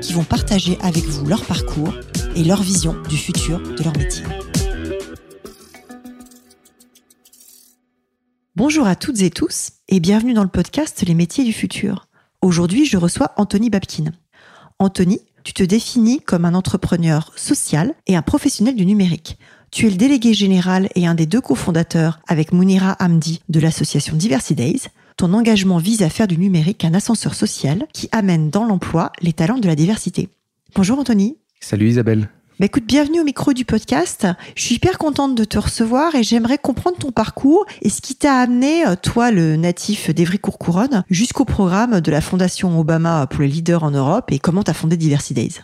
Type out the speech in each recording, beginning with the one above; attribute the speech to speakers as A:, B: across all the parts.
A: qui vont partager avec vous leur parcours et leur vision du futur de leur métier. Bonjour à toutes et tous et bienvenue dans le podcast Les métiers du futur. Aujourd'hui, je reçois Anthony Babkin. Anthony, tu te définis comme un entrepreneur social et un professionnel du numérique. Tu es le délégué général et un des deux cofondateurs avec Mounira Hamdi de l'association Diversity Days. Ton engagement vise à faire du numérique un ascenseur social qui amène dans l'emploi les talents de la diversité. Bonjour Anthony.
B: Salut Isabelle.
A: Bah écoute, bienvenue au micro du podcast. Je suis hyper contente de te recevoir et j'aimerais comprendre ton parcours et ce qui t'a amené, euh, toi, le natif d'Evry-Courcouronne, jusqu'au programme de la Fondation Obama pour les leaders en Europe et comment t'as fondé Diversity Days.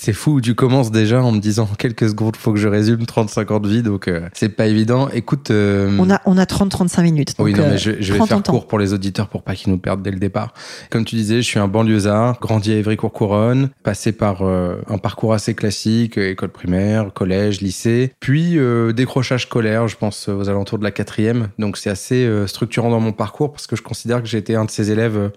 B: C'est fou, tu commences déjà en me disant quelques secondes, faut que je résume 35 ans de vie, donc euh, c'est pas évident. Écoute. Euh,
A: on a, on a 30-35 minutes.
B: oui, non, mais je, je vais faire court pour les auditeurs pour pas qu'ils nous perdent dès le départ. Comme tu disais, je suis un banlieusard, grandi à Évry-Courcouronne, passé par euh, un parcours assez classique, école primaire, collège, lycée, puis décrochage scolaire, je pense aux alentours de la quatrième. Donc c'est assez structurant dans mon parcours parce que je considère que j'ai été un de ces élèves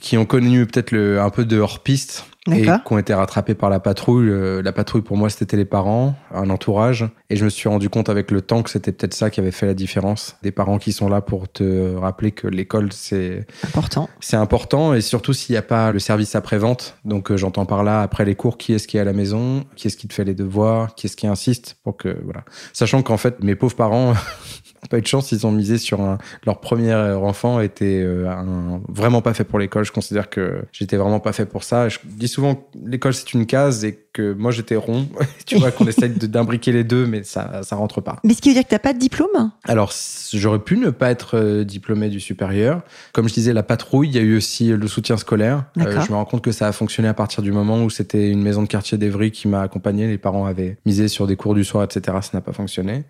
B: qui ont connu peut-être un peu de hors-piste et qui ont été rattrapés par la patrouille. Euh, la patrouille, pour moi, c'était les parents, un entourage. Et je me suis rendu compte avec le temps que c'était peut-être ça qui avait fait la différence. Des parents qui sont là pour te rappeler que l'école, c'est
A: important.
B: C'est important. Et surtout s'il n'y a pas le service après-vente. Donc, euh, j'entends par là, après les cours, qui est-ce qui est à la maison? Qui est-ce qui te fait les devoirs? Qui est-ce qui insiste pour que, voilà. Sachant qu'en fait, mes pauvres parents, pas eu de chance, ils ont misé sur un, leur premier enfant était euh, un, vraiment pas fait pour l'école. Je considère que j'étais vraiment pas fait pour ça. Je dis souvent l'école c'est une case et que moi j'étais rond. tu vois qu'on essaie d'imbriquer les deux, mais ça ça rentre pas.
A: Mais ce qui veut dire que t'as pas de diplôme
B: Alors j'aurais pu ne pas être euh, diplômé du supérieur. Comme je disais, la patrouille, il y a eu aussi le soutien scolaire. Euh, je me rends compte que ça a fonctionné à partir du moment où c'était une maison de quartier d'Evry qui m'a accompagné. Les parents avaient misé sur des cours du soir, etc. Ça n'a pas fonctionné.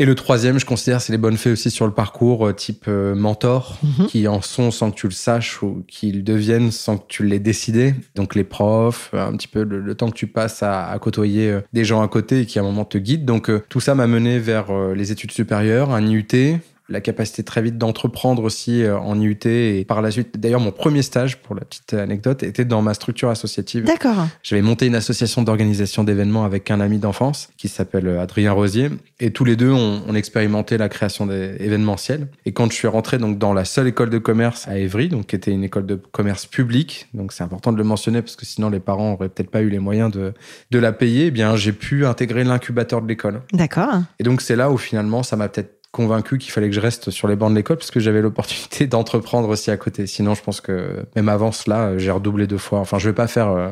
B: Et le troisième, je considère, c'est les bonnes fées aussi sur le parcours, euh, type euh, mentor, mhm. qui en sont sans que tu le saches ou qu'ils deviennent sans que tu l'aies décidé. Donc les profs, un petit peu le, temps que tu passes à, à, côtoyer euh, des gens à côté et qui à un moment te guident. Donc tout ça m'a mené vers les études supérieures, un IUT, la capacité très vite d'entreprendre aussi euh, en IUT et par la suite. D'ailleurs, mon premier stage, pour la petite anecdote, était dans ma structure associative.
A: D'accord.
B: J'avais monté une association d'organisation d'événements avec un ami d'enfance qui s'appelle euh, Adrien Rosier et tous les deux, on, on expérimentait la création d'événementiels. Et quand je suis rentré donc dans la seule école de commerce à Évry, donc qui était une école de commerce publique, donc c'est important de le mentionner parce que sinon les parents auraient peut-être pas eu les moyens de, de la payer, eh bien j'ai pu intégrer l'incubateur de l'école.
A: D'accord.
B: Et donc c'est là où finalement ça m'a peut-être convaincu qu'il fallait que je reste sur les bancs de l'école parce que j'avais l'opportunité d'entreprendre aussi à côté. Sinon, je pense que même avant cela, j'ai redoublé deux fois. Enfin, je vais pas faire, euh,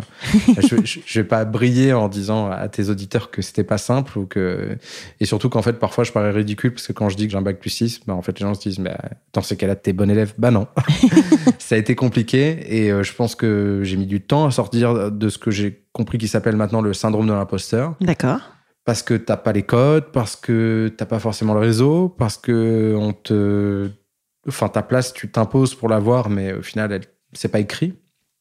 B: je, je, vais pas briller en disant à tes auditeurs que c'était pas simple ou que, et surtout qu'en fait, parfois, je parais ridicule parce que quand je dis que j'ai un bac plus 6, ben, en fait, les gens se disent, mais dans ces cas-là, t'es bon élève. Bah non. Ça a été compliqué et euh, je pense que j'ai mis du temps à sortir de ce que j'ai compris qui s'appelle maintenant le syndrome de l'imposteur.
A: D'accord
B: parce que t'as pas les codes, parce que t'as pas forcément le réseau, parce que on te, enfin ta place tu t'imposes pour l'avoir, mais au final c'est pas écrit.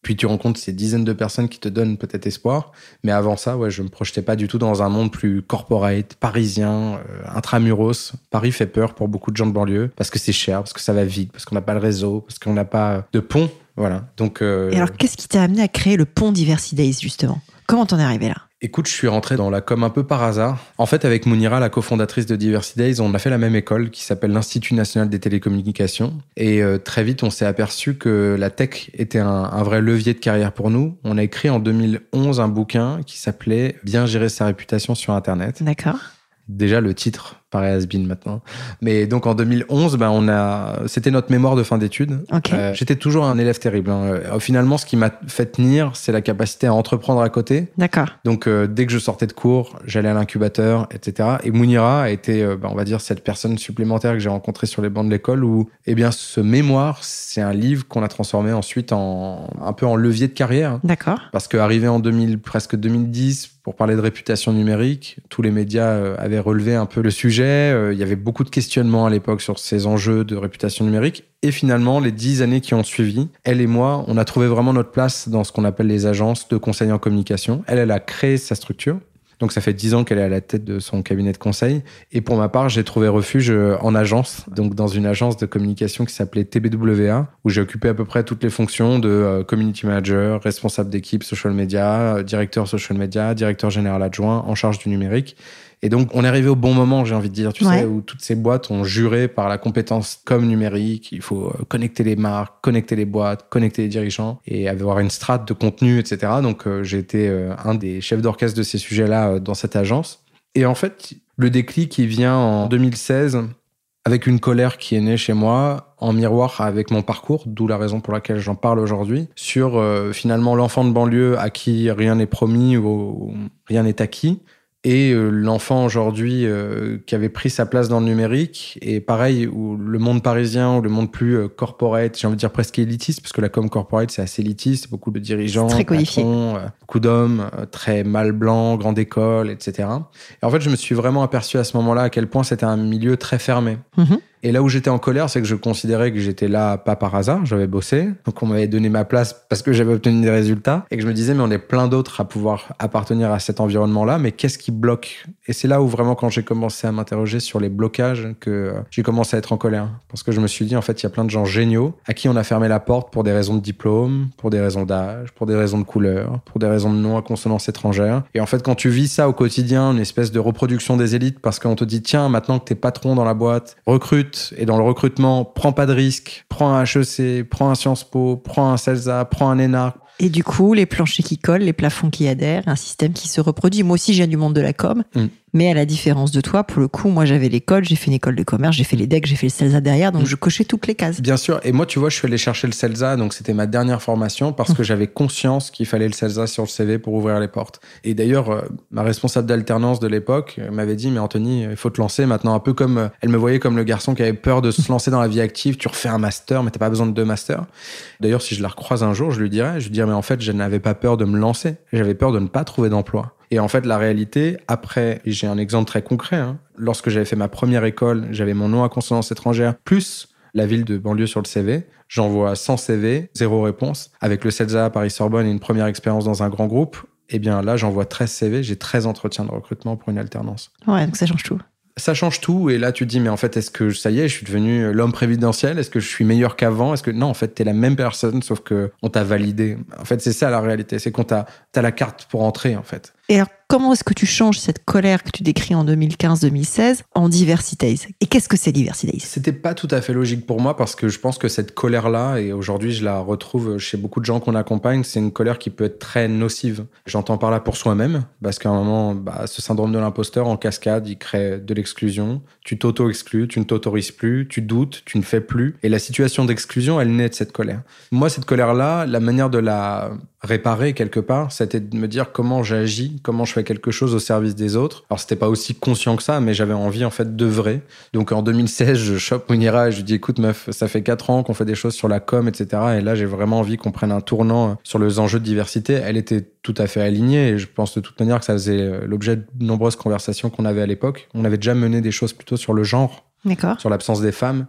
B: Puis tu rencontres ces dizaines de personnes qui te donnent peut-être espoir, mais avant ça, ouais, je me projetais pas du tout dans un monde plus corporate, parisien, euh, intramuros. Paris fait peur pour beaucoup de gens de banlieue parce que c'est cher, parce que ça va vite, parce qu'on n'a pas le réseau, parce qu'on n'a pas de pont, voilà. Euh,
A: Et alors, qu'est-ce qui t'a amené à créer le pont Diversity Days justement? Comment t'en es arrivé là?
B: Écoute, je suis rentré dans la com un peu par hasard. En fait, avec Mounira, la cofondatrice de Diversity Days, on a fait la même école qui s'appelle l'Institut national des télécommunications. Et euh, très vite, on s'est aperçu que la tech était un, un, vrai levier de carrière pour nous. On a écrit en 2011 un bouquin qui s'appelait Bien gérer sa réputation sur Internet.
A: D'accord.
B: Déjà, le titre paraît has maintenant. Mais donc en 2011, ben on a, c'était notre mémoire de fin d'études.
A: Euh,
B: j'étais toujours un élève terrible. Hein. Euh, finalement, ce qui m'a fait tenir, c'est la capacité à entreprendre à côté.
A: D'accord.
B: Donc euh, dès que je sortais de cours, j'allais à l'incubateur, etc. Et Mounira a été, ben, on va dire, cette personne supplémentaire que j'ai rencontrée sur les bancs de l'école où, eh bien, ce mémoire, c'est un livre qu'on a transformé ensuite en un peu en levier de carrière.
A: D'accord.
B: Parce qu'arrivé en 2000, presque 2010, pour parler de réputation numérique, tous les médias avaient relevé un peu le sujet. Euh, il y avait beaucoup de questionnements à l'époque sur ces enjeux de réputation numérique. Et finalement, les dix années qui ont suivi, elle et moi, on a trouvé vraiment notre place dans ce qu'on appelle les agences de conseil en communication. Elle, elle a créé sa structure. Donc ça fait dix ans qu'elle est à la tête de son cabinet de conseil. Et pour ma part, j'ai trouvé refuge euh, en agence, donc dans une agence de communication qui s'appelait TBWA, où j'ai occupé à peu près toutes les fonctions de euh, community manager, responsable d'équipe social media, directeur social media, directeur général adjoint en charge du numérique. Et donc, on est arrivé au bon moment, j'ai envie de dire, tu sais, où toutes ces boîtes ont juré par la compétence comme numérique, il faut euh, connecter les marques, connecter les boîtes, connecter les dirigeants et avoir une strate de contenu, etc. Donc, euh, j'ai été euh, un des chefs d'orchestre de ces sujets-là dans cette agence. Et en fait, le déclic, il vient en 2016 avec une colère qui est née chez moi en miroir avec mon parcours, d'où la raison pour laquelle j'en parle aujourd'hui, sur finalement l'enfant de banlieue à qui rien n'est promis ou rien n'est acquis, et euh, l'enfant aujourd'hui euh, qui avait pris sa place dans le numérique. Et pareil où le monde parisien ou le monde plus euh, corporate j'ai envie de dire presque élitiste parce que la com corporate c'est assez élitiste. Beaucoup de dirigeants
A: très
B: beaucoup d'hommes très mal blancs grande école etc et en fait je me suis vraiment aperçu à ce moment-là à quel point c'était un milieu très fermé.
A: Mm-hmm.
B: Et là où j'étais en colère, c'est que je considérais que j'étais là pas par hasard, j'avais bossé, donc on m'avait donné ma place parce que j'avais obtenu des résultats, et que je me disais, mais on est plein d'autres à pouvoir appartenir à cet environnement-là, mais qu'est-ce qui bloque? Et c'est là où vraiment, quand j'ai commencé à m'interroger sur les blocages, que euh, j'ai commencé à être en colère. Parce que je me suis dit, en fait, il y a plein de gens géniaux à qui on a fermé la porte pour des raisons de diplôme, pour des raisons d'âge, pour des raisons de couleur, pour des raisons de non à consonance étrangère. Et en fait, quand tu vis ça au quotidien, une espèce de reproduction des élites, parce qu'on te dit, tiens, maintenant que t'es patron dans la boîte, recrute et dans le recrutement, prends pas de risques, prends un HEC, prends un Sciences Po, prends un CELSA, prends un ENA.
A: Et du coup, les planchers qui collent, les plafonds qui adhèrent, un système qui se reproduit. Moi aussi, j'ai du monde de la com. Mm. Mais à la différence de toi, pour le coup, moi j'avais l'école, j'ai fait une école de commerce, j'ai fait les decks, j'ai fait le CELSA derrière, donc mm. je cochais toutes les cases.
B: Bien sûr. Et moi, tu vois, je suis allé chercher le CELSA, donc c'était ma dernière formation parce que mm. j'avais conscience qu'il fallait le CELSA sur le CV pour ouvrir les portes. Et d'ailleurs, euh, ma responsable d'alternance de l'époque euh, m'avait dit, mais Anthony, il faut te lancer maintenant, un peu comme euh, elle me voyait comme le garçon qui avait peur de se lancer dans la vie active. Tu refais un master, mais t'as pas besoin de deux masters. D'ailleurs, si je la recroise un jour, je lui dirais, je lui dirais, mais en fait, je n'avais pas peur de me lancer. J'avais peur de ne pas trouver d'emploi. Et en fait, la réalité, après, j'ai un exemple très concret. Hein. Lorsque j'avais fait ma première école, j'avais mon nom à consonance étrangère, plus la ville de banlieue sur le CV. J'envoie 100 CV, zéro réponse. Avec le CELSA à Paris-Sorbonne et une première expérience dans un grand groupe, eh bien là, j'envoie 13 CV, j'ai 13 entretiens de recrutement pour une alternance.
A: Ouais, donc ça change tout
B: ça change tout. Et là, tu te dis, mais en fait, est-ce que ça y est, je suis devenu l'homme prévidentiel Est-ce que je suis meilleur qu'avant? Est-ce que non, en fait, tu es la même personne, sauf que on t'a validé. En fait, c'est ça la réalité. C'est qu'on t'a as la carte pour entrer, en fait.
A: Et alors, comment est-ce que tu changes cette colère que tu décris en 2015-2016 en diversité? Et qu'est-ce que c'est diversité?
B: C'était pas tout à fait logique pour moi parce que je pense que cette colère-là, et aujourd'hui je la retrouve chez beaucoup de gens qu'on accompagne, c'est une colère qui peut être très nocive. J'entends par là pour soi-même, parce qu'à un moment, bah, ce syndrome de l'imposteur en cascade, il crée de l'exclusion. Tu t'auto-exclus, tu ne t'autorises plus, tu doutes, tu ne fais plus. Et la situation d'exclusion, elle naît de cette colère. Moi, cette colère-là, la manière de la réparer quelque part, c'était de me dire comment j'agis, comment je fais quelque chose au service des autres. Alors c'était pas aussi conscient que ça, mais j'avais envie en fait de vrai. Donc en 2016, je chope Munira et je lui dis écoute meuf, ça fait quatre ans qu'on fait des choses sur la com, etc. Et là j'ai vraiment envie qu'on prenne un tournant sur les enjeux de diversité. Elle était tout à fait alignée et je pense de toute manière que ça faisait euh, l'objet de nombreuses conversations qu'on avait à l'époque. On avait déjà mené des choses plutôt sur le genre, sur l'absence des femmes.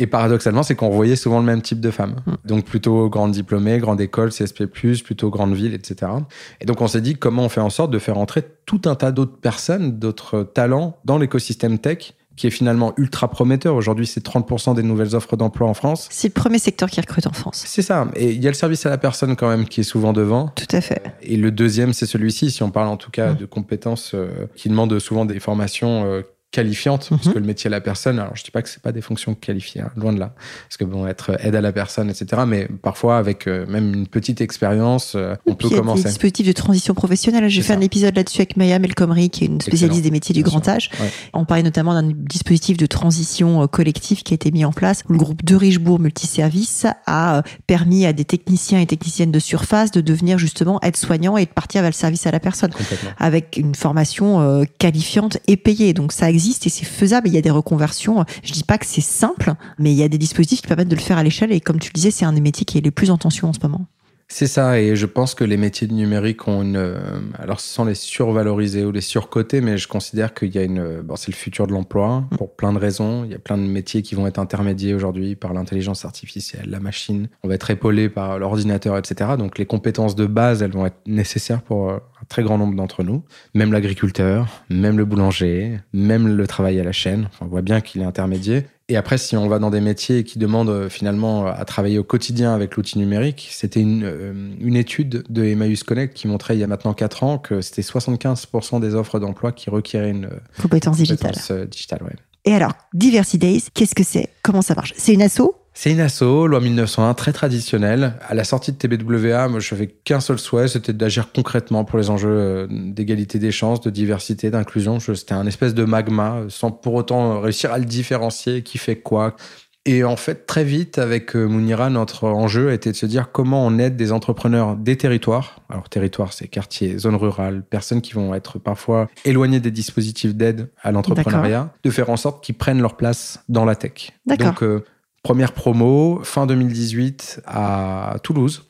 B: Et paradoxalement, c'est qu'on voyait souvent le même type de femmes. Mm. Donc plutôt grande diplômée, grande école, CSP+, plutôt grande ville, etc. Et donc on s'est dit comment on fait en sorte de faire entrer tout un tas d'autres personnes, d'autres talents dans l'écosystème tech qui est finalement ultra prometteur. Aujourd'hui, c'est 30% des nouvelles offres d'emploi en France.
A: C'est le premier secteur qui recrute en France.
B: C'est ça. Et il y a le service à la personne quand même qui est souvent devant.
A: Tout à fait.
B: Et le deuxième, c'est celui-ci, si on parle en tout cas mm. de compétences euh, qui demandent souvent des formations euh, qualifiantes, parce mhm. que le métier à la personne, alors je dis pas que c'est pas des fonctions qualifiées, hein, loin de là, parce que bon, être aide à la personne, etc. Mais parfois, avec euh, même une petite expérience, euh, on peut commencer.
A: Des dispositifs de transition professionnelle. J'ai fait un épisode là-dessus avec Maya Melcomri, qui est une spécialiste des métiers du grand âge. On parlait notamment d'un dispositif de transition euh, collectif qui a été mis en place, où le groupe de Richebourg Multiservice a permis à des techniciens et techniciennes de surface de devenir justement aide-soignants et de partir vers le service à la personne, avec une formation qualifiante et payée. Donc ça existe et c'est faisable. Il y a des reconversions. Je dis pas que c'est simple, mais il y a des dispositifs qui permettent de le faire à l'échelle. Et comme tu le disais, c'est un des métiers qui est les plus en tension en ce moment.
B: C'est ça, et je pense que les métiers du numérique ont une. Euh, alors, sans les survaloriser ou les surcoter, mais je considère qu'il y a une. Bon, c'est le futur de l'emploi pour plein de raisons. Il y a plein de métiers qui vont être intermédiés aujourd'hui par l'intelligence artificielle, la machine. On va être épaulé par l'ordinateur, etc. Donc, les compétences de base, elles vont être nécessaires pour euh, un très grand nombre d'entre nous. Même l'agriculteur, même le boulanger, même le travail à la chaîne. on voit bien qu'il est intermédiaire. Et après, si on va dans des métiers qui demandent euh, finalement à travailler au quotidien avec l'outil numérique, c'était une, euh, une, étude de Emmaüs Connect qui montrait il y a maintenant 4 ans que c'était 75% des offres d'emploi qui requéraient une
A: euh, compétence, digitale.
B: digitale ouais.
A: Et alors, Diversity Days, qu'est-ce que c'est? Comment ça marche? C'est une asso?
B: C'est une asso, loi 1901, très traditionnelle. À la sortie de TBWA, moi, je n'avais qu'un seul souhait, c'était d'agir concrètement pour les enjeux euh, d'égalité des chances, de diversité, d'inclusion. C'était un espèce de magma, sans pour autant réussir à le différencier, qui fait quoi. Et en fait, très vite, avec euh, Mounira, notre enjeu été de se dire comment on aide des entrepreneurs des territoires. Alors, territoire, c'est quartier, zone rurale, personnes qui vont être parfois éloignées des dispositifs d'aide à l'entrepreneuriat, de faire en sorte qu'ils prennent leur place dans la tech. Donc, euh, Première promo, fin 2018 à Toulouse,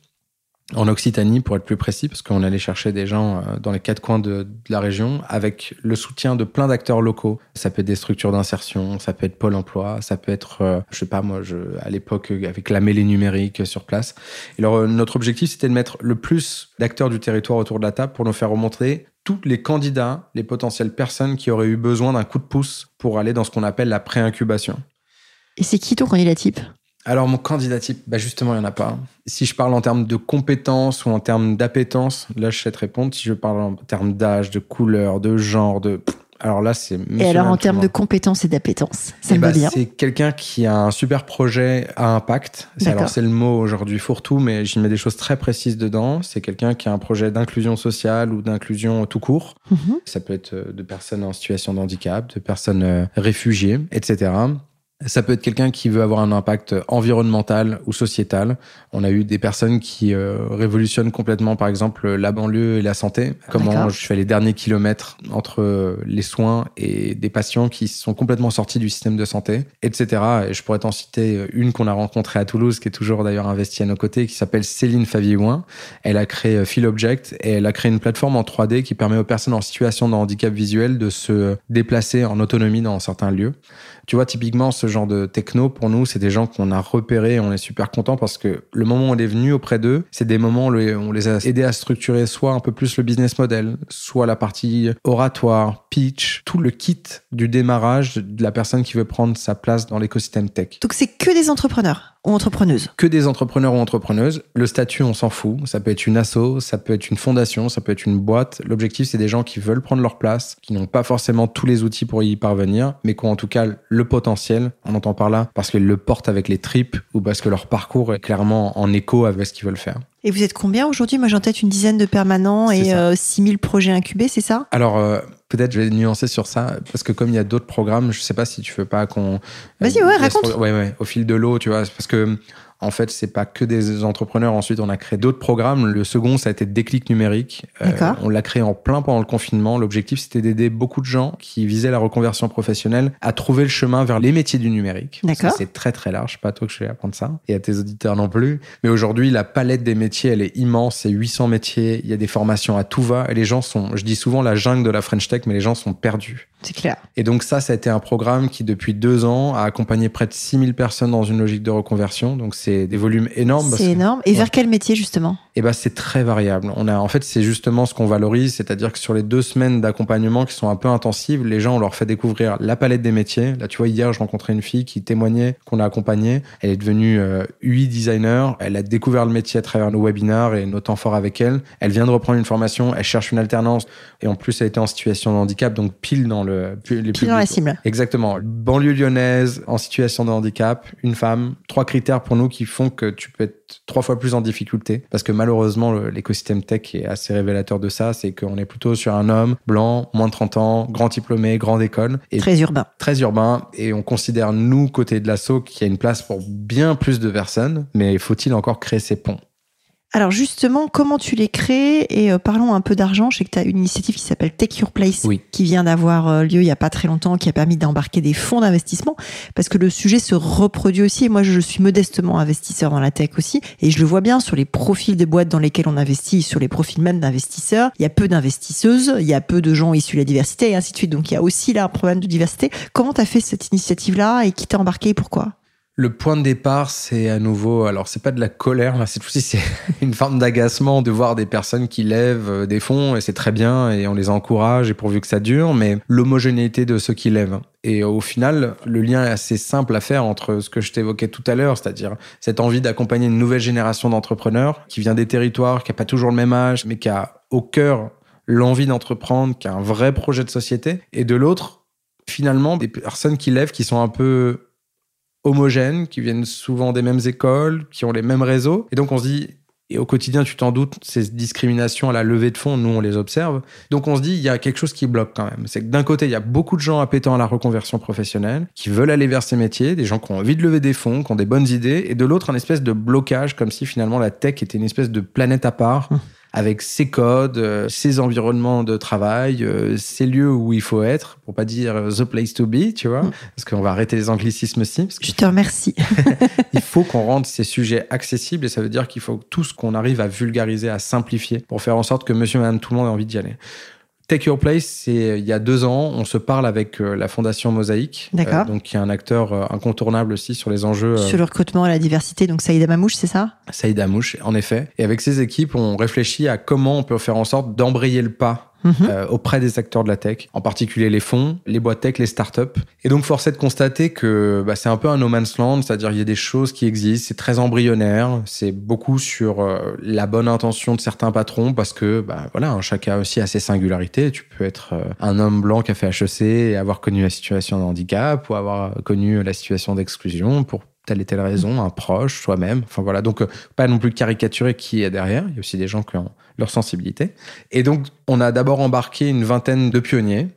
B: en Occitanie pour être plus précis, parce qu'on allait chercher des gens euh, dans les quatre coins de, la région avec le soutien de plein d'acteurs locaux. Ça peut être des structures d'insertion, ça peut être Pôle emploi, ça peut être, euh, je sais pas moi, à l'époque avec la mêlée numérique sur place. Et alors, euh, notre objectif, c'était de mettre le plus d'acteurs du territoire autour de la table pour nous faire remontrer tous les candidats, les potentielles personnes qui auraient eu besoin d'un coup de pouce pour aller dans ce qu'on appelle la pré-incubation.
A: Et c'est qui ton candidat type
B: alors mon candidat type, bah justement, il n'y en a pas. Si je parle en termes de compétences ou en termes d'appétence, là je sais te répondre. Si je parle en termes d'âge, de couleur, de genre, de... Alors là, c'est...
A: Et alors en termes de compétences et d'appétence, ça me
B: eh
A: va bien.
B: C'est quelqu'un qui a un super projet à impact. Alors c'est le mot aujourd'hui fourre-tout, mais j'y mets des choses très précises dedans. C'est quelqu'un qui a un projet d'inclusion sociale ou d'inclusion tout court. Mhm. Ça peut être de personnes en situation de handicap, de personnes euh, réfugiées, etc. Ça peut être quelqu'un qui veut avoir un impact environnemental ou sociétal. On a eu des personnes qui euh, révolutionnent complètement, par exemple, la banlieue et la santé. Comment je fais les derniers kilomètres entre les soins et des patients qui sont complètement sortis du système de santé, etc. Et je pourrais t'en citer une qu'on a rencontrée à Toulouse, qui est toujours d'ailleurs investie à nos côtés, qui s'appelle Céline Favieouin. Elle a créé Feel Object et elle a créé une plateforme en 3D qui permet aux personnes en situation de handicap visuel de se déplacer en autonomie dans certains lieux. Tu vois, typiquement, ce genre de techno, pour nous, c'est des gens qu'on a repérés on est super content parce que le moment où on est venu auprès d'eux, c'est des moments où on les a aidés à structurer soit un peu plus le business model, soit la partie oratoire, pitch, tout le kit du démarrage de la personne qui veut prendre sa place dans l'écosystème tech.
A: Donc c'est que des entrepreneurs ou entrepreneuses
B: Que des entrepreneurs ou entrepreneuses. Le statut, on s'en fout. Ça peut être une asso, ça peut être une fondation, ça peut être une boîte. L'objectif, c'est des gens qui veulent prendre leur place, qui n'ont pas forcément tous les outils pour y parvenir, mais qui ont en tout cas le potentiel. On entend par là parce qu'ils le portent avec les tripes ou parce que leur parcours est clairement en écho avec ce qu'ils veulent faire.
A: Et vous êtes combien aujourd'hui? Moi, j'ai en tête une dizaine de permanents et 6000 euh, projets incubés, c'est ça?
B: Alors, euh, peut-être je vais nuancer sur ça, parce que comme il y a d'autres programmes, je sais pas si tu veux pas qu'on...
A: Vas-y, ouais, raconte.
B: Ouais, ouais, au fil de l'eau, tu vois, parce que en fait, c'est pas que des entrepreneurs. Ensuite, on a créé d'autres programmes. Le second, ça a été Déclic numérique. Euh, on l'a créé en plein pendant le confinement. L'objectif, c'était d'aider beaucoup de gens qui visaient la reconversion professionnelle à trouver le chemin vers les métiers du numérique.
A: D'accord.
B: C'est très très large. Pas toi que je vais apprendre ça et à tes auditeurs non plus. Mais aujourd'hui, la palette des métiers, elle est immense. C'est 800 métiers. Il y a des formations à tout va. Et les gens sont, je dis souvent la jungle de la French Tech, mais les gens sont perdus.
A: C'est clair.
B: Et donc ça, ça a été un programme qui, depuis deux ans, a accompagné près de 6000 personnes dans une logique de reconversion. Donc c'est des volumes énormes.
A: C'est énorme. Et vers quel métier, justement?
B: Eh ben, c'est très variable. On a, en fait, c'est justement ce qu'on valorise, c'est-à-dire que sur les deux semaines d'accompagnement qui sont un peu intensives, les gens, on leur fait découvrir la palette des métiers. Là, tu vois, hier, je rencontrais une fille qui témoignait qu'on a accompagné. Elle est devenue euh, UI designer. Elle a découvert le métier à travers nos webinars et nos temps forts avec elle. Elle vient de reprendre une formation. Elle cherche une alternance. Et en plus, elle était en situation de handicap, donc pile dans le,
A: les plus dans la cible.
B: Exactement. Banlieue lyonnaise, en situation de handicap, une femme. Trois critères pour nous qui font que tu peux être trois fois plus en difficulté. Parce que malheureusement, l'écosystème tech est assez révélateur de ça. C'est qu'on est plutôt sur un homme blanc, moins de 30 ans, grand diplômé, grande école.
A: Et très urbain.
B: Très urbain. Et on considère, nous, côté de l'assaut, qu'il y a une place pour bien plus de personnes. Mais faut-il encore créer ces ponts?
A: Alors justement, comment tu les crées Et euh, parlons un peu d'argent. Je sais que tu as une initiative qui s'appelle Take Your Place, qui vient d'avoir euh, lieu il y a pas très longtemps, qui a permis d'embarquer des fonds d'investissement, parce que le sujet se reproduit aussi. Et moi, je suis modestement investisseur dans la tech aussi, et je le vois bien sur les profils de boîtes dans lesquelles on investit, sur les profils même d'investisseurs. Il y a peu d'investisseuses, il y a peu de gens issus de la diversité, et ainsi de suite. Donc il y a aussi là un problème de diversité. Comment tu as fait cette initiative-là et qui t'a embarqué et pourquoi?
B: Le point de départ, c'est à nouveau, alors c'est pas de la colère, là, cette fois-ci, c'est une forme d'agacement de voir des personnes qui lèvent euh, des fonds, et c'est très bien, et on les encourage, et pourvu que ça dure, mais l'homogénéité de ceux qui lèvent. Et au final, le lien est assez simple à faire entre ce que je t'évoquais tout à l'heure, c'est-à-dire cette envie d'accompagner une nouvelle génération d'entrepreneurs qui vient des territoires, qui n'a pas toujours le même âge, mais qui a au cœur l'envie d'entreprendre, qui a un vrai projet de société, et de l'autre, finalement, des personnes qui lèvent, qui sont un peu homogènes, qui viennent souvent des mêmes écoles, qui ont les mêmes réseaux. Et donc on se dit, et au quotidien, tu t'en doutes, ces discriminations à la levée de fonds, nous, on les observe. Donc on se dit, il y a quelque chose qui bloque quand même. C'est que d'un côté, il y a beaucoup de gens appétants à la reconversion professionnelle, qui veulent aller vers ces métiers, des gens qui ont envie de lever des fonds, qui ont des bonnes idées, et de l'autre, un espèce de blocage, comme si finalement la tech était une espèce de planète à part. Avec ses codes, euh, ses environnements de travail, euh, ses lieux où il faut être, pour pas dire euh, the place to be, tu vois, mm. parce qu'on va arrêter les anglicismes aussi.
A: Je te remercie.
B: il faut qu'on rende ces sujets accessibles et ça veut dire qu'il faut tout ce qu'on arrive à vulgariser, à simplifier, pour faire en sorte que monsieur, madame, tout le monde ait envie d'y aller. Take Your Place, c'est il y a deux ans, on se parle avec euh, la fondation Mosaïque, euh, donc qui est un acteur euh, incontournable aussi sur les enjeux
A: sur le recrutement et la diversité. Donc Saïd Amamouche, c'est ça?
B: Saïd Amouche, en effet. Et avec ses équipes, on réfléchit à comment on peut faire en sorte d'embrayer le pas Mhm. Euh, auprès des acteurs de la tech, en particulier les fonds, les boîtes tech, les startups. Et donc, force est de constater que bah, c'est un peu un no man's land, c'est-à-dire il y a des choses qui existent, c'est très embryonnaire, c'est beaucoup sur euh, la bonne intention de certains patrons, parce que bah, voilà, hein, chacun aussi a ses singularités. Tu peux être euh, un homme blanc qui a fait HEC et avoir connu la situation de handicap, ou avoir connu la situation d'exclusion pour telle et telle raison, un proche, soi-même. Enfin voilà, donc pas non plus caricaturer qui est derrière. Il y a aussi des gens qui ont leur sensibilité. Et donc, on a d'abord embarqué une vingtaine de pionniers,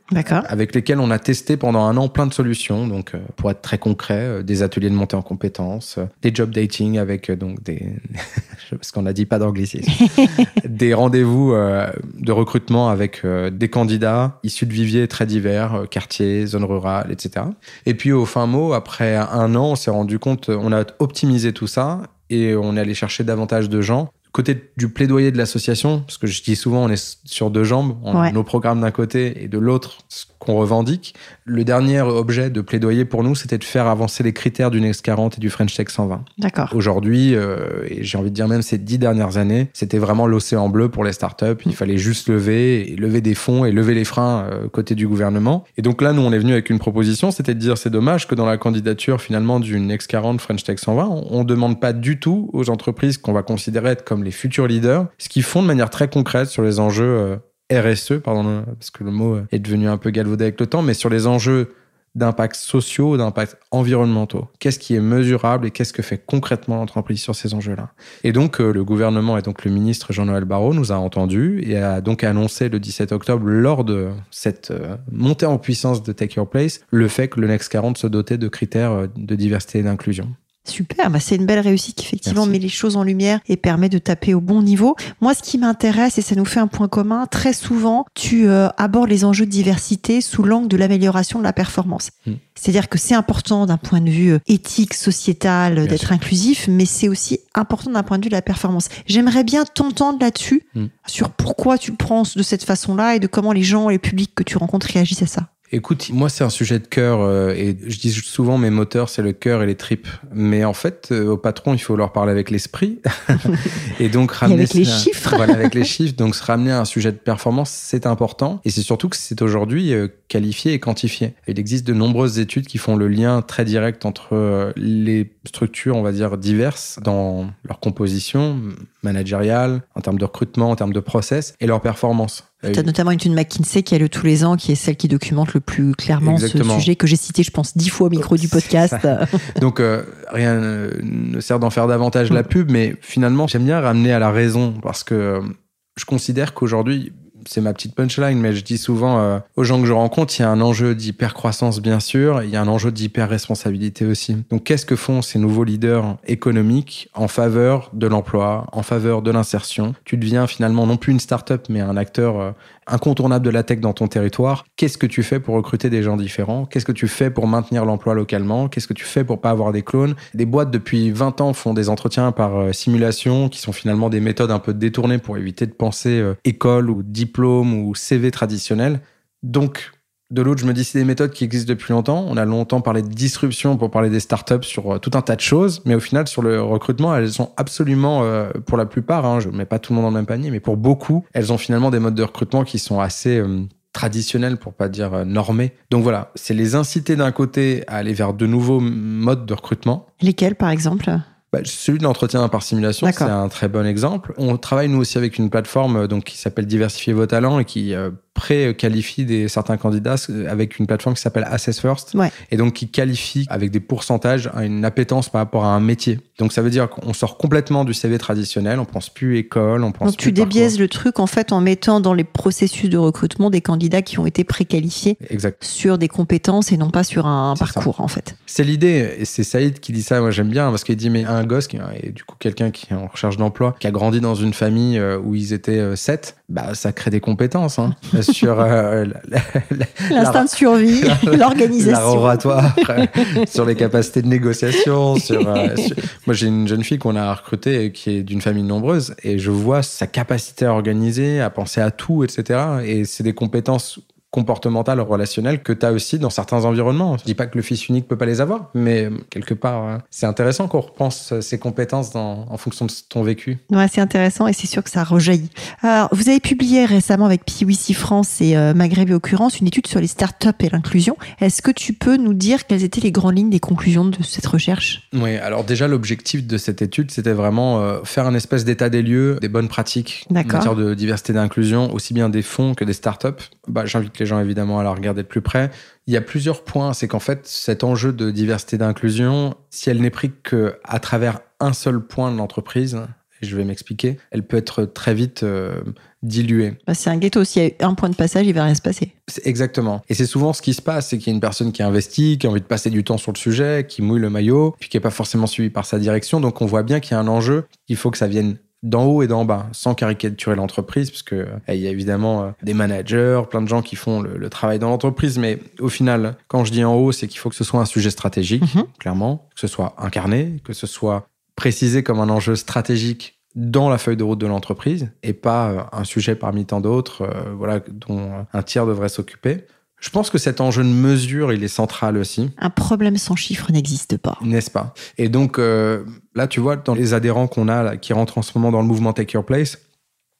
B: avec lesquels on a testé pendant un an plein de solutions. Donc, euh, pour être très concret, euh, des ateliers de montée en compétences, euh, des job dating avec donc des, parce qu'on n'a dit pas d'anglicisme, des rendez-vous de recrutement avec des candidats issus de viviers très divers, quartiers, zones rurales, etc. Et puis, au fin mot, après un an, on s'est rendu compte, on a optimisé tout ça et on est allé chercher davantage de gens côté du plaidoyer de l'association, parce que je dis souvent, on est sur deux jambes, on a nos programmes d'un côté et de l'autre, qu'on revendique. Le dernier objet de plaidoyer pour nous, c'était de faire avancer les critères du Next 40 et du French Tech 120.
A: D'accord.
B: Aujourd'hui, euh, et j'ai envie de dire même ces dix dernières années, c'était vraiment l'océan bleu pour les startups. Il fallait juste lever, et lever des fonds et lever les freins euh, côté du gouvernement. Et donc là, nous, on est venu avec une proposition, c'était de dire c'est dommage que dans la candidature finalement du Next 40 French Tech 120, on ne demande pas du tout aux entreprises qu'on va considérer être comme les futurs leaders, ce qu'ils font de manière très concrète sur les enjeux euh, RSE, pardon, parce que le mot est devenu un peu galvaudé avec le temps, mais sur les enjeux d'impact sociaux, d'impact environnementaux. Qu'est-ce qui est mesurable et qu'est-ce que fait concrètement l'entreprise sur ces enjeux-là? Et donc, euh, le gouvernement et donc le ministre Jean-Noël Barrot nous a entendus et a donc annoncé le 17 octobre, lors de cette euh, montée en puissance de Take Your Place, le fait que le Next 40 se dotait de critères euh, de diversité et d'inclusion.
A: Super, bah c'est une belle réussite qui effectivement met les choses en lumière et permet de taper au bon niveau. Moi, ce qui m'intéresse, et ça nous fait un point commun, très souvent, tu euh, abordes les enjeux de diversité sous l'angle de l'amélioration de la performance. Hmm. C'est-à-dire que c'est important d'un point de vue euh, éthique, sociétal, d'être inclusif, mais c'est aussi important d'un point de vue de la performance. J'aimerais bien t'entendre là-dessus, hmm. sur pourquoi tu le prends de cette façon-là et de comment les gens, les publics que tu rencontres réagissent à ça.
B: Écoute, moi c'est un sujet de cœur euh, et je dis souvent mes moteurs c'est le cœur et les tripes. Mais en fait, euh, au patron il faut leur parler avec l'esprit
A: et donc ramener avec les chiffres.
B: voilà, avec les chiffres. Donc se ramener à un sujet de performance c'est important et c'est surtout que c'est aujourd'hui euh, qualifié et quantifié. Il existe de nombreuses études qui font le lien très direct entre les structures, on va dire diverses dans leur composition, managériales, en termes de recrutement, en termes de process et leur performance.
A: Tu as notamment une étude McKinsey qui a le tous les ans, qui est celle qui documente le plus clairement ce sujet que j'ai cité, je pense, dix fois au micro du podcast.
B: Donc, euh, rien ne sert d'en faire davantage la pub, mais finalement, j'aime bien ramener à la raison parce que euh, je considère qu'aujourd'hui, c'est ma petite punchline, mais je dis souvent euh, aux gens que je rencontre, il y a un enjeu d'hyper-croissance, bien sûr, il y a un enjeu d'hyper-responsabilité aussi. Donc, qu'est-ce que font ces nouveaux leaders économiques en faveur de l'emploi, en faveur de l'insertion? Tu deviens finalement non plus une start-up, mais un acteur euh, incontournable de la tech dans ton territoire. Qu'est-ce que tu fais pour recruter des gens différents? Qu'est-ce que tu fais pour maintenir l'emploi localement? Qu'est-ce que tu fais pour pas avoir des clones? Des boîtes depuis 20 ans font des entretiens par euh, simulation qui sont finalement des méthodes un peu détournées pour éviter de penser école ou diplôme ou CV traditionnel. Donc, de l'autre, je me dis, c'est des méthodes qui existent depuis longtemps. On a longtemps parlé de disruption pour parler des startups sur euh, tout un tas de choses. Mais au final, sur le recrutement, elles sont absolument, euh, pour la plupart, hein, je ne mets pas tout le monde dans le même panier, mais pour beaucoup, elles ont finalement des modes de recrutement qui sont assez euh, traditionnels, pour pas dire normés. Donc voilà, c'est les inciter d'un côté à aller vers de nouveaux modes de recrutement.
A: Lesquels, par exemple?
B: Bah, celui de l'entretien par simulation, c'est un très bon exemple. On travaille nous aussi avec une plateforme donc qui s'appelle Diversifier vos talents et qui euh, pré-qualifie des, certains candidats avec une plateforme qui s'appelle Assess First et donc qui qualifie avec des pourcentages une appétence par rapport à un métier. Donc ça veut dire qu'on sort complètement du CV traditionnel, on pense plus école, on pense
A: donc tu débiaises le truc en fait en mettant dans les processus de recrutement des candidats qui ont été préqualifiés
B: exact.
A: sur des compétences et non pas sur un parcours en fait.
B: C'est l'idée et c'est Saïd qui dit ça, moi j'aime bien parce qu'il dit mais un gosse qui est du coup quelqu'un qui est en recherche d'emploi, qui a grandi dans une famille euh, où ils étaient euh, sept, bah ça crée des compétences hein. sur euh,
A: l'instinct de survie, l'organisation,
B: oratoire, sur les capacités de négociation. Sur, moi, j'ai une jeune fille qu'on a recrutée qui est d'une famille nombreuse et je vois sa capacité à organiser, à penser à tout, etc. Et c'est des compétences comportementales, relationnelles que tu as aussi dans certains environnements. Je dis pas que le fils unique peut pas les avoir, mais quelque part, hein, c'est intéressant qu'on repense ses compétences en fonction de ton vécu.
A: Ouais, c'est intéressant et c'est sûr que ça rejaillit. Alors, vous avez publié récemment avec PwC France et euh, Maghreb et Occurrence une étude sur les startups et l'inclusion. Est-ce que tu peux nous dire quelles étaient les grandes lignes des conclusions de cette recherche?
B: Oui, alors déjà, l'objectif de cette étude, c'était vraiment euh, faire un espèce d'état des lieux, des bonnes pratiques en matière de diversité et d'inclusion, aussi bien des fonds que des startups. Bah, J'invite les gens évidemment à la regarder de plus près. Il y a plusieurs points. C'est qu'en fait, cet enjeu de diversité d'inclusion, si elle n'est pris qu'à travers un seul point de l'entreprise, et je vais m'expliquer, elle peut être très vite euh, diluée.
A: Bah, c'est un ghetto. S'il y a un point de passage, il va rien se passer.
B: Exactement. Et c'est souvent ce qui se passe, c'est qu'il y a une personne qui investit, qui a envie de passer du temps sur le sujet, qui mouille le maillot, puis qui n'est pas forcément suivi par sa direction. Donc on voit bien qu'il y a un enjeu. Il faut que ça vienne d'en haut et d'en bas, sans caricaturer l'entreprise, parce que eh, il y a évidemment euh, des managers, plein de gens qui font le, travail dans l'entreprise, mais au final, quand je dis en haut, c'est qu'il faut que ce soit un sujet stratégique, mhm. clairement, que ce soit incarné, que ce soit précisé comme un enjeu stratégique dans la feuille de route de l'entreprise et pas euh, un sujet parmi tant d'autres, euh, voilà, dont un tiers devrait s'occuper. Je pense que cet enjeu de mesure, il est central aussi.
A: Un problème sans chiffre n'existe pas.
B: N'est-ce pas? Et donc, euh, là, tu vois, dans les adhérents qu'on a, qui rentrent en ce moment dans le mouvement Take Your Place,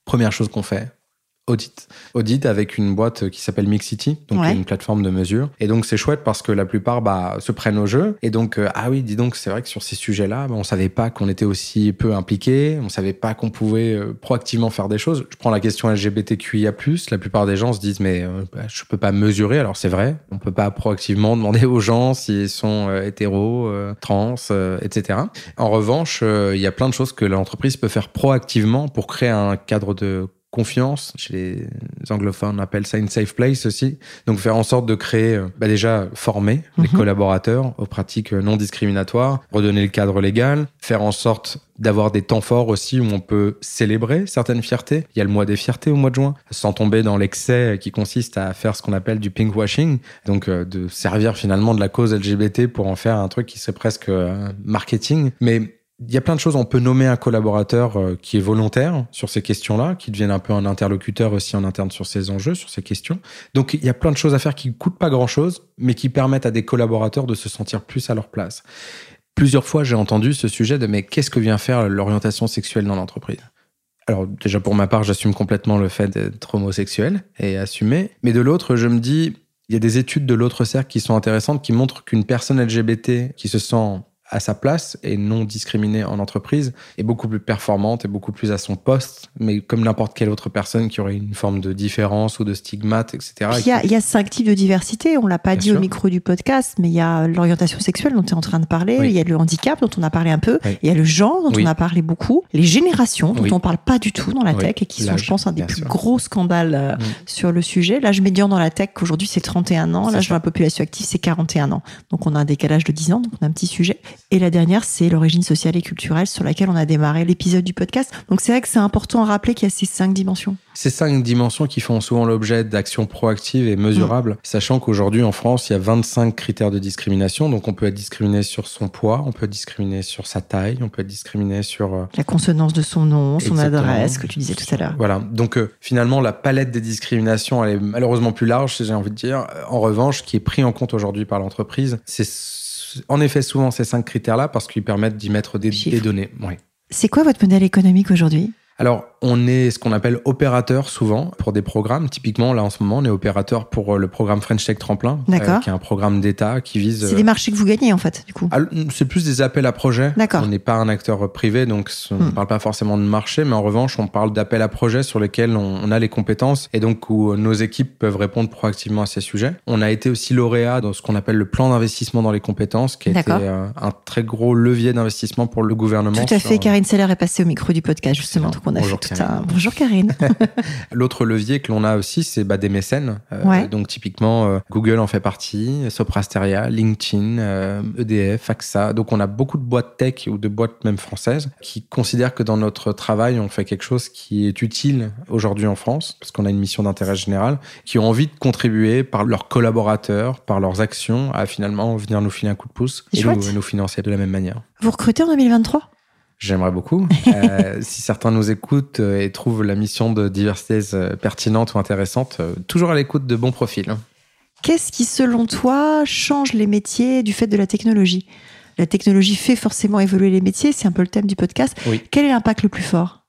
B: première chose qu'on fait, audit. Audit avec une boîte qui s'appelle Mixity, donc une plateforme de mesure. Et donc c'est chouette parce que la plupart bah, se prennent au jeu. Et donc, euh, ah oui, dis donc, c'est vrai que sur ces sujets-là, bah, on savait pas qu'on était aussi peu impliqués, on savait pas qu'on pouvait euh, proactivement faire des choses. Je prends la question LGBTQIA+, la plupart des gens se disent, mais euh, bah, je peux pas mesurer. Alors c'est vrai, on peut pas proactivement demander aux gens s'ils sont hétéros, trans, etc. En revanche, il y a plein de choses que l'entreprise peut faire proactivement pour créer un cadre de confiance. Chez les anglophones, on appelle ça une safe place aussi. Donc faire en sorte de créer, euh, bah déjà former les mhm. collaborateurs aux pratiques euh, non discriminatoires, redonner le cadre légal, faire en sorte d'avoir des temps forts aussi où on peut célébrer certaines fiertés. Il y a le mois des fiertés au mois de juin, sans tomber dans l'excès qui consiste à faire ce qu'on appelle du pinkwashing, donc euh, de servir finalement de la cause LGBT pour en faire un truc qui serait presque marketing. Mais il y a plein de choses. On peut nommer un collaborateur euh, qui est volontaire sur ces questions-là, qui devienne un peu un interlocuteur aussi en interne sur ces enjeux, sur ces questions. Donc, il y a plein de choses à faire qui ne coûtent pas grand-chose, mais qui permettent à des collaborateurs de se sentir plus à leur place. Plusieurs fois, j'ai entendu ce sujet de mais qu'est-ce que vient faire l'orientation sexuelle dans l'entreprise? Alors déjà pour ma part, j'assume complètement le fait d'être homosexuel et assumer. Mais de l'autre, je me dis, il y a des études de l'autre cercle qui sont intéressantes, qui montrent qu'une personne LGBT qui se sent à sa place et non discriminée en entreprise est beaucoup plus performante et beaucoup plus à son poste, mais comme n'importe quelle autre personne qui aurait une forme de différence ou de stigmate, etc.
A: Il y, y, a cinq types de diversité, on l'a pas dit au micro du podcast, mais il y a l'orientation sexuelle dont tu es en train de parler, il y a le handicap dont on a parlé un peu, il y a le genre dont on a parlé beaucoup, les générations dont on parle pas du tout dans la tech et qui sont, je pense, un des plus gros scandales euh, mm. sur le sujet. L'âge médian dans la tech aujourd'hui c'est 31 ans, l'âge de la population active c'est 41 ans. Donc on a un décalage de 10 ans, donc on a un petit sujet. Et la dernière, c'est l'origine sociale et culturelle sur laquelle on a démarré l'épisode du podcast. Donc c'est vrai que c'est important à rappeler qu'il y a ces cinq dimensions.
B: Ces cinq dimensions qui font souvent l'objet d'actions proactives et mesurables, mm. sachant qu'aujourd'hui en France, il y a 25 critères de discrimination. Donc on peut être discriminé sur son poids, on peut être discriminé sur sa taille, on peut être discriminé sur... Euh,
A: la consonance de son nom, son adresse, que tu disais tout à l'heure.
B: Voilà. Donc euh, finalement, la palette des discriminations, elle est malheureusement plus large, si j'ai envie de dire. En revanche, qui est pris en compte aujourd'hui par l'entreprise, c'est en effet souvent ces cinq critères-là parce qu'ils permettent d'y mettre des, des données.
A: C'est quoi votre modèle économique aujourd'hui?
B: Alors, on est ce qu'on appelle opérateur souvent pour des programmes. Typiquement, là en ce moment, on est opérateur pour euh, le programme French Tech Tremplin, euh, qui est un programme d'État qui vise.
A: C'est des marchés que vous gagnez en fait, du coup.
B: C'est plus des appels à projets. D'accord. On n'est pas un acteur privé, donc on ne hmm. parle pas forcément de marché, mais en revanche, on parle d'appels à projets sur lesquels on, a les compétences et donc où nos équipes peuvent répondre proactivement à ces sujets. On a été aussi lauréat dans ce qu'on appelle le plan d'investissement dans les compétences, qui a été euh, un très gros levier d'investissement pour le gouvernement.
A: Tout à fait. Karine Seller est passée au micro du podcast justement, fait tout un Bonjour Karine.
B: L'autre levier que l'on a aussi, c'est bah, des mécènes. Euh, donc typiquement, euh, Google en fait partie, Soprasteria, LinkedIn, EDF, euh, e AXA. Donc on a beaucoup de boîtes tech ou de boîtes même françaises qui considèrent que dans notre travail, on fait quelque chose qui est utile aujourd'hui en France, parce qu'on a une mission d'intérêt général, qui ont envie de contribuer par leurs collaborateurs, par leurs actions, à finalement venir nous filer un coup de pouce et nous financer de la même manière.
A: Vous recrutez en 2023
B: J'aimerais beaucoup. Euh, si certains nous écoutent euh, et trouvent la mission de diversité euh, pertinente ou intéressante, toujours à l'écoute de bons profils.
A: Qu'est-ce qui, selon toi, change les métiers du fait de la technologie? La technologie fait forcément évoluer les métiers, c'est un peu le thème du podcast. Quel est l'impact le plus fort?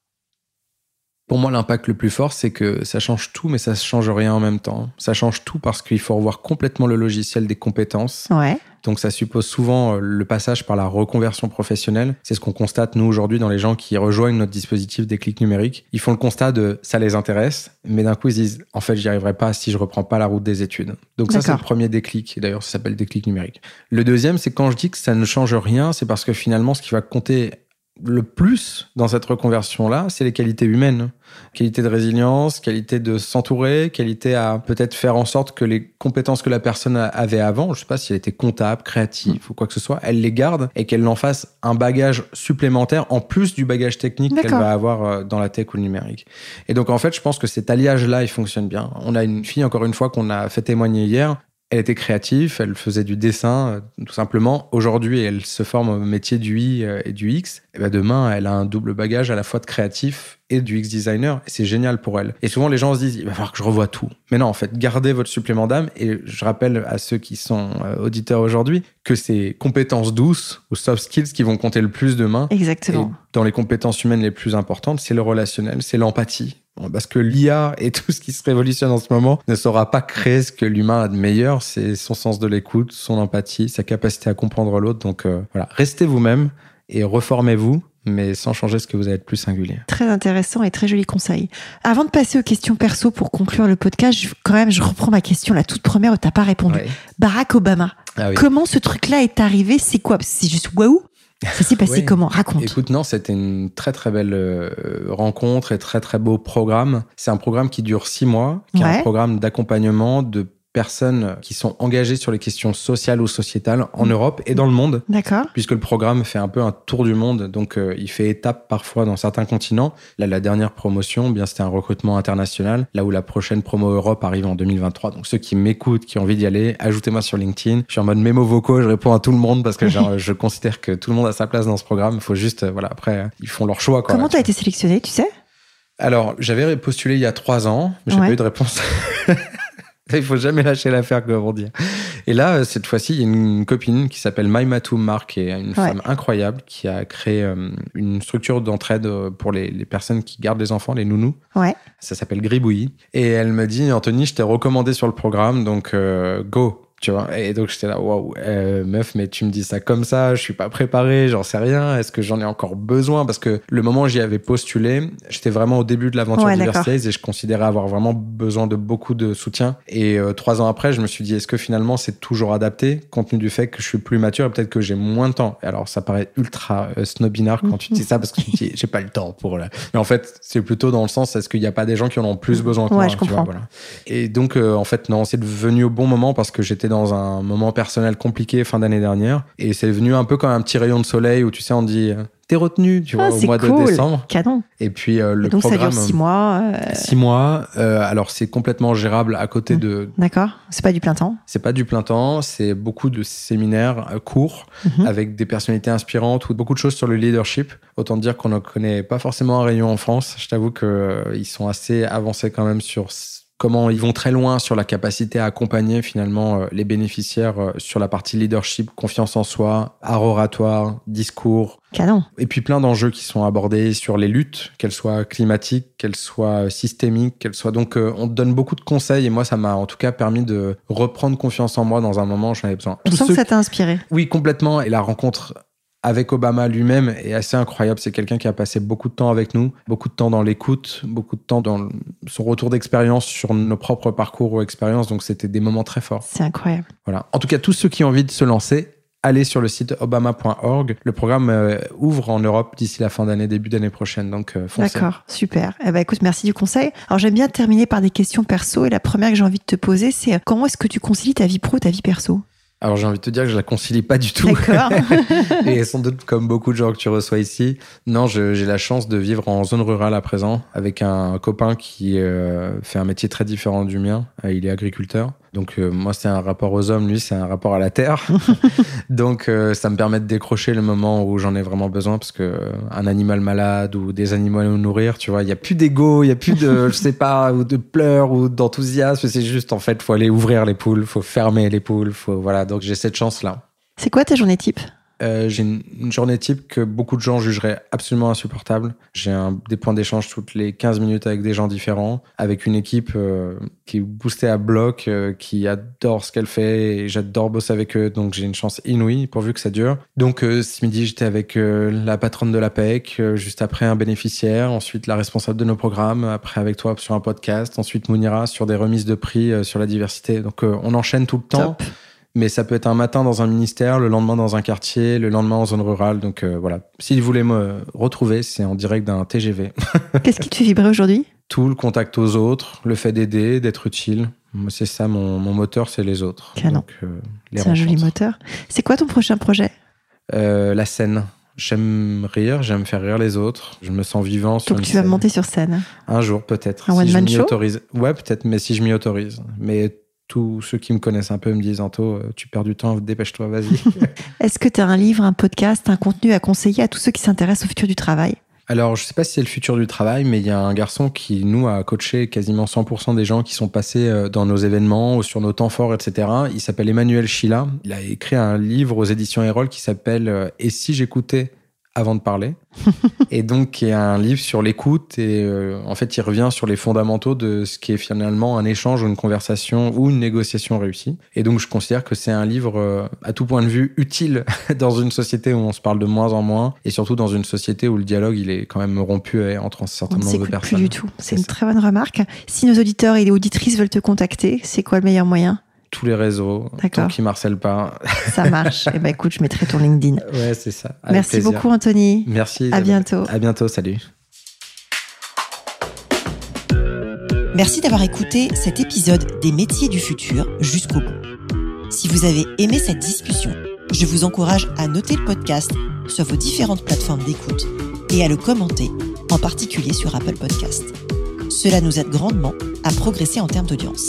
B: Pour moi, l'impact le plus fort, c'est que ça change tout, mais ça ne change rien en même temps. Ça change tout parce qu'il faut revoir complètement le logiciel des compétences.
A: Ouais.
B: Donc ça suppose souvent euh, le passage par la reconversion professionnelle. C'est ce qu'on constate nous aujourd'hui dans les gens qui rejoignent notre dispositif des clics numériques. Ils font le constat de ça les intéresse, mais d'un coup ils disent en fait j'y arriverai pas si je reprends pas la route des études. Donc ça c'est le premier déclic. Et d'ailleurs ça s'appelle déclic numérique. Le deuxième c'est quand je dis que ça ne change rien, c'est parce que finalement ce qui va compter le plus dans cette reconversion-là, c'est les qualités humaines. Qualité de résilience, qualité de s'entourer, qualité à peut-être faire en sorte que les compétences que la personne avait avant, je sais pas si elle était comptable, créative ou quoi que ce soit, elle les garde et qu'elle en fasse un bagage supplémentaire en plus du bagage technique qu'elle va avoir euh, dans la tech ou le numérique. Et donc en fait, je pense que cet alliage-là, il fonctionne bien. On a une fille, encore une fois, qu'on a fait témoigner hier, elle était créative, elle faisait du dessin, euh, tout simplement. Aujourd'hui, elle se forme au métier du I euh, et du X. Et ben demain, elle a un double bagage à la fois de créatif et du X designer. Et c'est génial pour elle. Et souvent, les gens se disent, il va falloir que je revoie tout. Mais non, en fait, gardez votre supplément d'âme. Et je rappelle à ceux qui sont euh, auditeurs aujourd'hui que c'est compétences douces ou soft skills qui vont compter le plus demain.
A: Exactement.
B: Et dans les compétences humaines les plus importantes, c'est le relationnel, c'est l'empathie parce que l'IA et tout ce qui se révolutionne en ce moment ne saura pas créer ce que l'humain a de meilleur. C'est son sens de l'écoute, son empathie, sa capacité à comprendre l'autre. Donc euh, voilà, restez vous-même et reformez-vous mais sans changer ce que vous avez de plus singulier.
A: Très intéressant et très joli conseil. Avant de passer aux questions perso pour conclure le podcast, quand même, je reprends ma question, la toute première où tu n'as pas répondu. Barack Obama. Ah Comment ce truc-là est arrivé? C'est quoi? C'est juste waouh? Ça s'est passé comment? Raconte.
B: Écoute, non, c'était une très très belle euh, rencontre et très très beau programme. C'est un programme qui dure six mois, qui est un programme d'accompagnement de personnes qui sont engagées sur les questions sociales ou sociétales en Europe et dans le monde.
A: D'accord.
B: Puisque le programme fait un peu un tour du monde, donc euh, il fait étape parfois dans certains continents. Là, la dernière promotion, bien c'était un recrutement international, là où la prochaine promo Europe arrive en 2023. Donc ceux qui m'écoutent, qui ont envie d'y aller, ajoutez-moi sur LinkedIn. Je suis en mode mémo vocaux, je réponds à tout le monde parce que genre, je considère que tout le monde a sa place dans ce programme. Il faut juste, euh, voilà, après, ils font leur choix.
A: Quoi, Comment tu as été sélectionné, tu sais?
B: Alors, j'avais postulé il y a trois ans, mais j'ai pas eu de réponse. Il faut jamais lâcher l'affaire, comme on dit. Et là, euh, cette fois-ci, il y a une copine qui s'appelle Maïmatou Mark, qui est une femme incroyable, qui a créé euh, une structure d'entraide euh, pour les, personnes qui gardent les enfants, les nounous.
A: Ouais.
B: Ça s'appelle Gribouillis. Et elle me dit, Anthony, je t'ai recommandé sur le programme, donc go, tu vois. Et donc j'étais là, waouh, euh, meuf, mais tu me dis ça comme ça, je suis pas préparé, j'en sais rien. Est-ce que j'en ai encore besoin? Parce que le moment où j'y avais postulé, j'étais vraiment au début de l'aventure ouais, et je considérais avoir vraiment besoin de beaucoup de soutien. Et euh, trois ans après, je me suis dit, est-ce que finalement c'est toujours adapté, compte tenu du fait que je suis plus mature et peut-être que j'ai moins de temps? Alors ça paraît ultra euh, snobinard quand tu dis ça parce que tu dis, j'ai pas le temps pour là. Mais en fait, c'est plutôt dans le sens, est-ce qu'il n'y a pas des gens qui en ont plus besoin que
A: moi
B: je
A: comprends.
B: voilà. Et donc, en fait, non, c'est devenu au bon moment parce que j'étais dans un moment personnel compliqué fin d'année dernière. Et c'est venu un peu comme un petit rayon de soleil où tu sais, on dit euh, t'es retenu, tu vois,
A: ah,
B: au mois
A: de
B: décembre.
A: Canon.
B: Et puis euh, le
A: donc
B: programme.
A: ça dure six mois.
B: Euh... Six mois. Euh, alors c'est complètement gérable à côté
A: mmh.
B: de.
A: D'accord. C'est pas du plein temps.
B: C'est pas du plein temps. C'est beaucoup de séminaires courts
A: mmh.
B: avec des personnalités inspirantes ou beaucoup de choses sur le leadership. Autant dire qu'on ne connaît pas forcément un rayon en France. Je t'avoue que ils sont assez avancés quand même sur comment ils vont très loin sur la capacité à accompagner finalement euh, les bénéficiaires euh, sur la partie leadership, confiance en soi, art oratoire, discours.
A: Canon.
B: Et puis plein d'enjeux qui sont abordés sur les luttes, qu'elles soient climatiques, qu'elles soient systémiques, qu'elles soient... Donc euh, on te donne beaucoup de conseils et moi ça m'a en tout cas permis de reprendre confiance en moi dans un moment où j'en avais besoin.
A: On sent que ça t'a inspiré.
B: Oui, complètement. Et la rencontre avec Obama lui-même est assez incroyable. C'est quelqu'un qui a passé beaucoup de temps avec nous, beaucoup de temps dans l'écoute, beaucoup de temps dans son retour d'expérience sur nos propres parcours ou expériences. Donc c'était des moments très forts.
A: C'est incroyable.
B: Voilà. En tout cas, tous ceux qui ont envie de se lancer, allez sur le site obama.org. Le programme euh, ouvre en Europe d'ici la fin d'année, début d'année prochaine. Donc, euh, foncez.
A: D'accord, super. Eh ben, écoute, merci du conseil. Alors, j'aime bien terminer par des questions perso. Et la première que j'ai envie de te poser, c'est comment est-ce que tu concilies ta vie pro et ta vie perso?
B: Alors j'ai envie de te dire que je la concilie pas du tout. Et sans doute comme beaucoup de gens que tu reçois ici, non, j'ai la chance de vivre en zone rurale à présent avec un copain qui euh, fait un métier très différent du mien. Euh, il est agriculteur. Donc euh, moi c'est un rapport aux hommes, lui c'est un rapport à la terre. Donc euh, ça me permet de décrocher le moment où j'en ai vraiment besoin parce que euh, un animal malade ou des animaux à nourrir, tu vois, il y a plus d'ego, il y a plus de je sais pas ou de pleurs ou d'enthousiasme, c'est juste en fait faut aller ouvrir les poules, faut fermer les poules, faut voilà. Donc j'ai cette chance là.
A: C'est quoi ta journée type?
B: Euh, j'ai une, une, journée type que beaucoup de gens jugeraient absolument insupportable. J'ai des points d'échange toutes les 15 minutes avec des gens différents, avec une équipe euh, qui est boostée à bloc, euh, qui adore ce qu'elle fait et j'adore bosser avec eux. Donc j'ai une chance inouïe pourvu que ça dure. Donc ce midi, j'étais avec la patronne de la PEC, juste après un bénéficiaire, ensuite la responsable de nos programmes, après avec toi sur un podcast, ensuite Mounira sur des remises de prix sur la diversité. Donc on enchaîne tout le temps.
A: Top
B: mais ça peut être un matin dans un ministère, le lendemain dans un quartier, le lendemain en zone rurale. Donc euh, voilà, s'il voulait me retrouver, c'est en direct d'un TGV.
A: Qu'est-ce qui te fait vibrer aujourd'hui?
B: Tout, le contact aux autres, le fait d'aider, d'être utile. C'est ça, mon, mon moteur, c'est les autres.
A: Euh, c'est un joli moteur. C'est quoi ton prochain projet?
B: Euh, La scène. J'aime rire, j'aime faire rire les autres. Je me sens vivant.
A: Donc tu vas monter sur scène
B: Un jour peut-être.
A: Un
B: si
A: one man show?
B: autorise. Ouais, peut-être, mais si je m'y autorise. Mais tous ceux qui me connaissent un peu me disent Anto, tu perds du temps, dépêche-toi, vas-y.
A: Est-ce que tu as un livre, un podcast, un contenu à conseiller à tous ceux qui s'intéressent au futur du travail?
B: Alors, je sais pas si c'est le futur du travail, mais il y a un garçon qui, nous, a coaché quasiment 100% des gens qui sont passés euh, dans nos événements ou sur nos temps forts, etc. Il s'appelle Emmanuel Chila. Il a écrit un livre aux éditions Erol qui s'appelle euh, Et si j'écoutais avant de parler. et donc, qui est un livre sur l'écoute. Et euh, en fait, il revient sur les fondamentaux de ce qui est finalement un échange ou une conversation ou une négociation réussie. Et donc, je considère que c'est un livre, euh, à tout point de vue, utile dans une société où on se parle de moins en moins. Et surtout dans une société où le dialogue, il est quand même rompu entre un certain nombre de personnes.
A: plus du tout. C'est une très bonne remarque. Si nos auditeurs et les auditrices veulent te contacter, c'est quoi le meilleur moyen?
B: Tous les réseaux, tant qu'ils marcellent pas.
A: Ça marche. eh ben écoute, je mettrai ton LinkedIn.
B: Ouais, c'est ça.
A: Avec Merci
B: plaisir.
A: beaucoup, Anthony.
B: Merci.
A: À bientôt.
B: À bientôt. Salut.
A: Merci d'avoir écouté cet épisode des métiers du futur jusqu'au bout. Si vous avez aimé cette discussion, je vous encourage à noter le podcast sur vos différentes plateformes d'écoute et à le commenter, en particulier sur Apple Podcast. Cela nous aide grandement à progresser en termes d'audience.